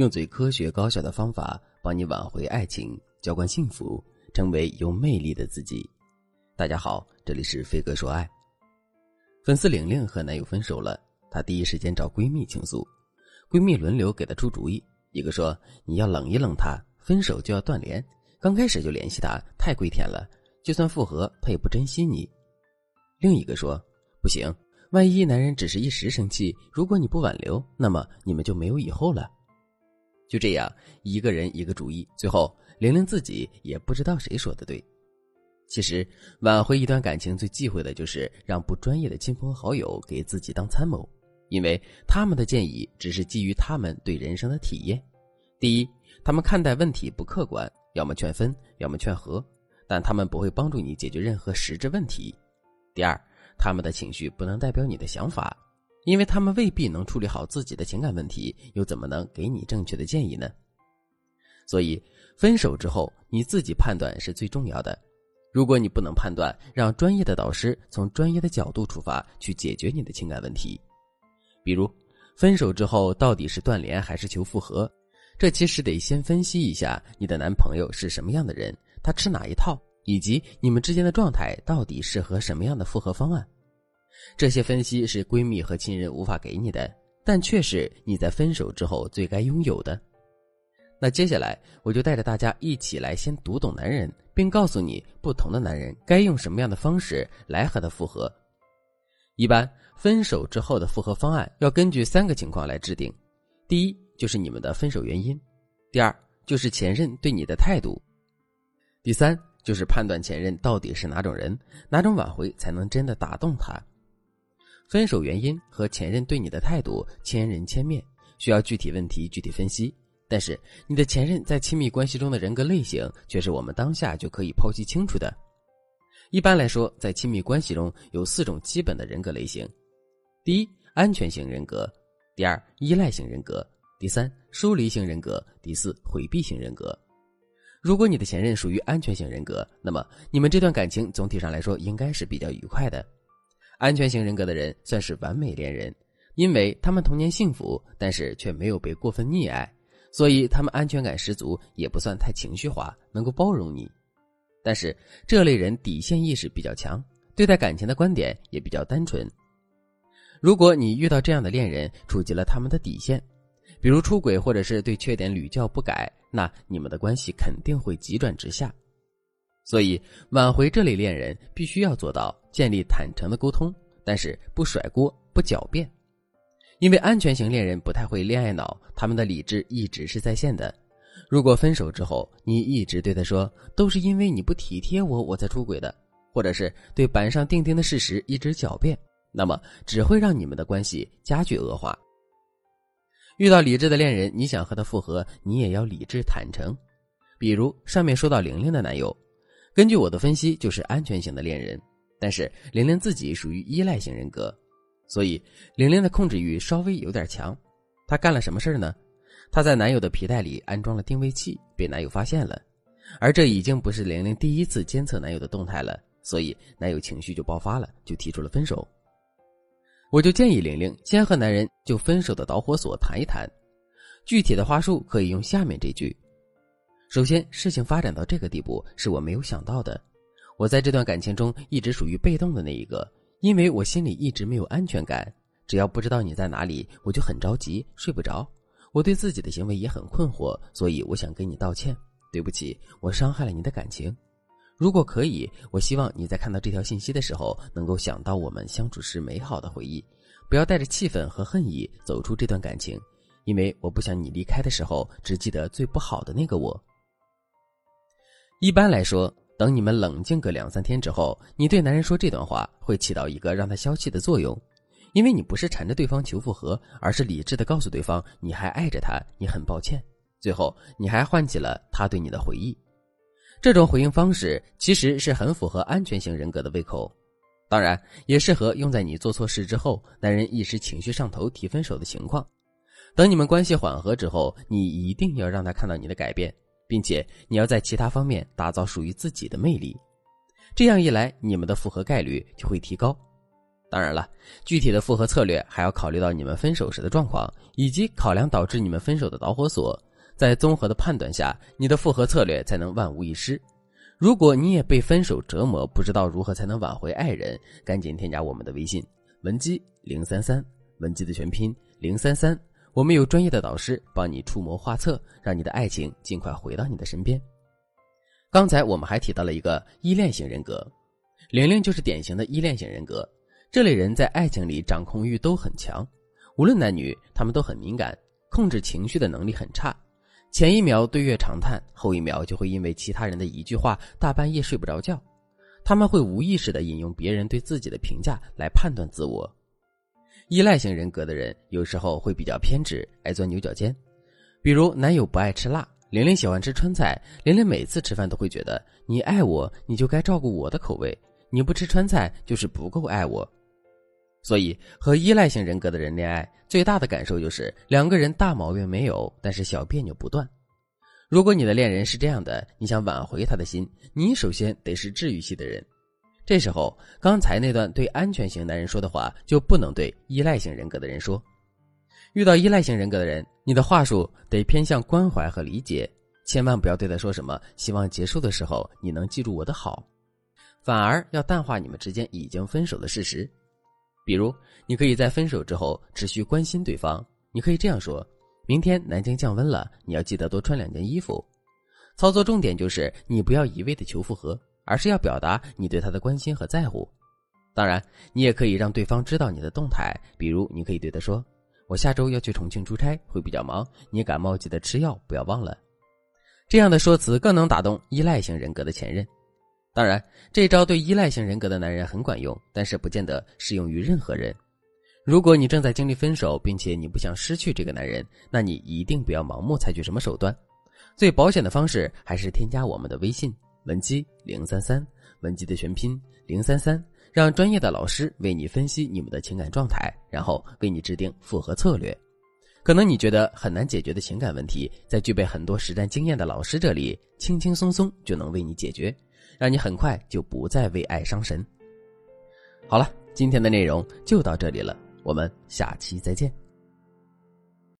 用最科学高效的方法帮你挽回爱情，浇灌幸福，成为有魅力的自己。大家好，这里是飞哥说爱。粉丝玲玲和男友分手了，她第一时间找闺蜜倾诉，闺蜜轮流给她出主意。一个说你要冷一冷他，分手就要断联，刚开始就联系他太跪舔了，就算复合他也不珍惜你。另一个说不行，万一男人只是一时生气，如果你不挽留，那么你们就没有以后了。就这样，一个人一个主意，最后玲玲自己也不知道谁说的对。其实，挽回一段感情最忌讳的就是让不专业的亲朋好友给自己当参谋，因为他们的建议只是基于他们对人生的体验。第一，他们看待问题不客观，要么劝分，要么劝和，但他们不会帮助你解决任何实质问题。第二，他们的情绪不能代表你的想法。因为他们未必能处理好自己的情感问题，又怎么能给你正确的建议呢？所以，分手之后你自己判断是最重要的。如果你不能判断，让专业的导师从专业的角度出发去解决你的情感问题。比如，分手之后到底是断联还是求复合？这其实得先分析一下你的男朋友是什么样的人，他吃哪一套，以及你们之间的状态到底适合什么样的复合方案。这些分析是闺蜜和亲人无法给你的，但却是你在分手之后最该拥有的。那接下来，我就带着大家一起来先读懂男人，并告诉你不同的男人该用什么样的方式来和他复合。一般分手之后的复合方案要根据三个情况来制定：第一，就是你们的分手原因；第二，就是前任对你的态度；第三，就是判断前任到底是哪种人，哪种挽回才能真的打动他。分手原因和前任对你的态度千人千面，需要具体问题具体分析。但是你的前任在亲密关系中的人格类型却是我们当下就可以剖析清楚的。一般来说，在亲密关系中有四种基本的人格类型：第一，安全型人格；第二，依赖型人格；第三，疏离型人格；第四，回避型人格。如果你的前任属于安全型人格，那么你们这段感情总体上来说应该是比较愉快的。安全型人格的人算是完美恋人，因为他们童年幸福，但是却没有被过分溺爱，所以他们安全感十足，也不算太情绪化，能够包容你。但是这类人底线意识比较强，对待感情的观点也比较单纯。如果你遇到这样的恋人，触及了他们的底线，比如出轨或者是对缺点屡教不改，那你们的关系肯定会急转直下。所以，挽回这类恋人，必须要做到建立坦诚的沟通，但是不甩锅、不狡辩。因为安全型恋人不太会恋爱脑，他们的理智一直是在线的。如果分手之后，你一直对他说都是因为你不体贴我，我才出轨的，或者是对板上钉钉的事实一直狡辩，那么只会让你们的关系加剧恶化。遇到理智的恋人，你想和他复合，你也要理智坦诚。比如上面说到玲玲的男友。根据我的分析，就是安全型的恋人，但是玲玲自己属于依赖型人格，所以玲玲的控制欲稍微有点强。她干了什么事呢？她在男友的皮带里安装了定位器，被男友发现了，而这已经不是玲玲第一次监测男友的动态了，所以男友情绪就爆发了，就提出了分手。我就建议玲玲先和男人就分手的导火索谈一谈，具体的话术可以用下面这句。首先，事情发展到这个地步是我没有想到的。我在这段感情中一直属于被动的那一个，因为我心里一直没有安全感。只要不知道你在哪里，我就很着急，睡不着。我对自己的行为也很困惑，所以我想跟你道歉，对不起，我伤害了你的感情。如果可以，我希望你在看到这条信息的时候，能够想到我们相处时美好的回忆，不要带着气愤和恨意走出这段感情，因为我不想你离开的时候只记得最不好的那个我。一般来说，等你们冷静个两三天之后，你对男人说这段话，会起到一个让他消气的作用，因为你不是缠着对方求复合，而是理智的告诉对方你还爱着他，你很抱歉，最后你还唤起了他对你的回忆。这种回应方式其实是很符合安全型人格的胃口，当然也适合用在你做错事之后，男人一时情绪上头提分手的情况。等你们关系缓和之后，你一定要让他看到你的改变。并且你要在其他方面打造属于自己的魅力，这样一来，你们的复合概率就会提高。当然了，具体的复合策略还要考虑到你们分手时的状况，以及考量导致你们分手的导火索，在综合的判断下，你的复合策略才能万无一失。如果你也被分手折磨，不知道如何才能挽回爱人，赶紧添加我们的微信文姬零三三，文姬的全拼零三三，我们有专业的导师帮你出谋划策，让你的爱情尽快回到你的身边。刚才我们还提到了一个依恋型人格，玲玲就是典型的依恋型人格。这类人在爱情里掌控欲都很强，无论男女，他们都很敏感，控制情绪的能力很差。前一秒对月长叹，后一秒就会因为其他人的一句话大半夜睡不着觉。他们会无意识的引用别人对自己的评价来判断自我。依赖型人格的人有时候会比较偏执，爱钻牛角尖。比如男友不爱吃辣，玲玲喜欢吃川菜，玲玲每次吃饭都会觉得你爱我，你就该照顾我的口味，你不吃川菜就是不够爱我。所以，和依赖型人格的人恋爱，最大的感受就是两个人大毛病没有，但是小别扭不断。如果你的恋人是这样的，你想挽回他的心，你首先得是治愈系的人。这时候，刚才那段对安全型男人说的话，就不能对依赖型人格的人说。遇到依赖型人格的人，你的话术得偏向关怀和理解，千万不要对他说什么“希望结束的时候你能记住我的好”，反而要淡化你们之间已经分手的事实。比如，你可以在分手之后持续关心对方。你可以这样说：“明天南京降温了，你要记得多穿两件衣服。”操作重点就是你不要一味的求复合，而是要表达你对他的关心和在乎。当然，你也可以让对方知道你的动态。比如，你可以对他说：“我下周要去重庆出差，会比较忙，你感冒记得吃药，不要忘了。”这样的说辞更能打动依赖型人格的前任。当然，这招对依赖型人格的男人很管用，但是不见得适用于任何人。如果你正在经历分手，并且你不想失去这个男人，那你一定不要盲目采取什么手段。最保险的方式还是添加我们的微信文姬零三三，文姬的全拼零三三，让专业的老师为你分析你们的情感状态，然后为你制定复合策略。可能你觉得很难解决的情感问题，在具备很多实战经验的老师这里，轻轻松松就能为你解决。让你很快就不再为爱伤神。好了，今天的内容就到这里了，我们下期再见。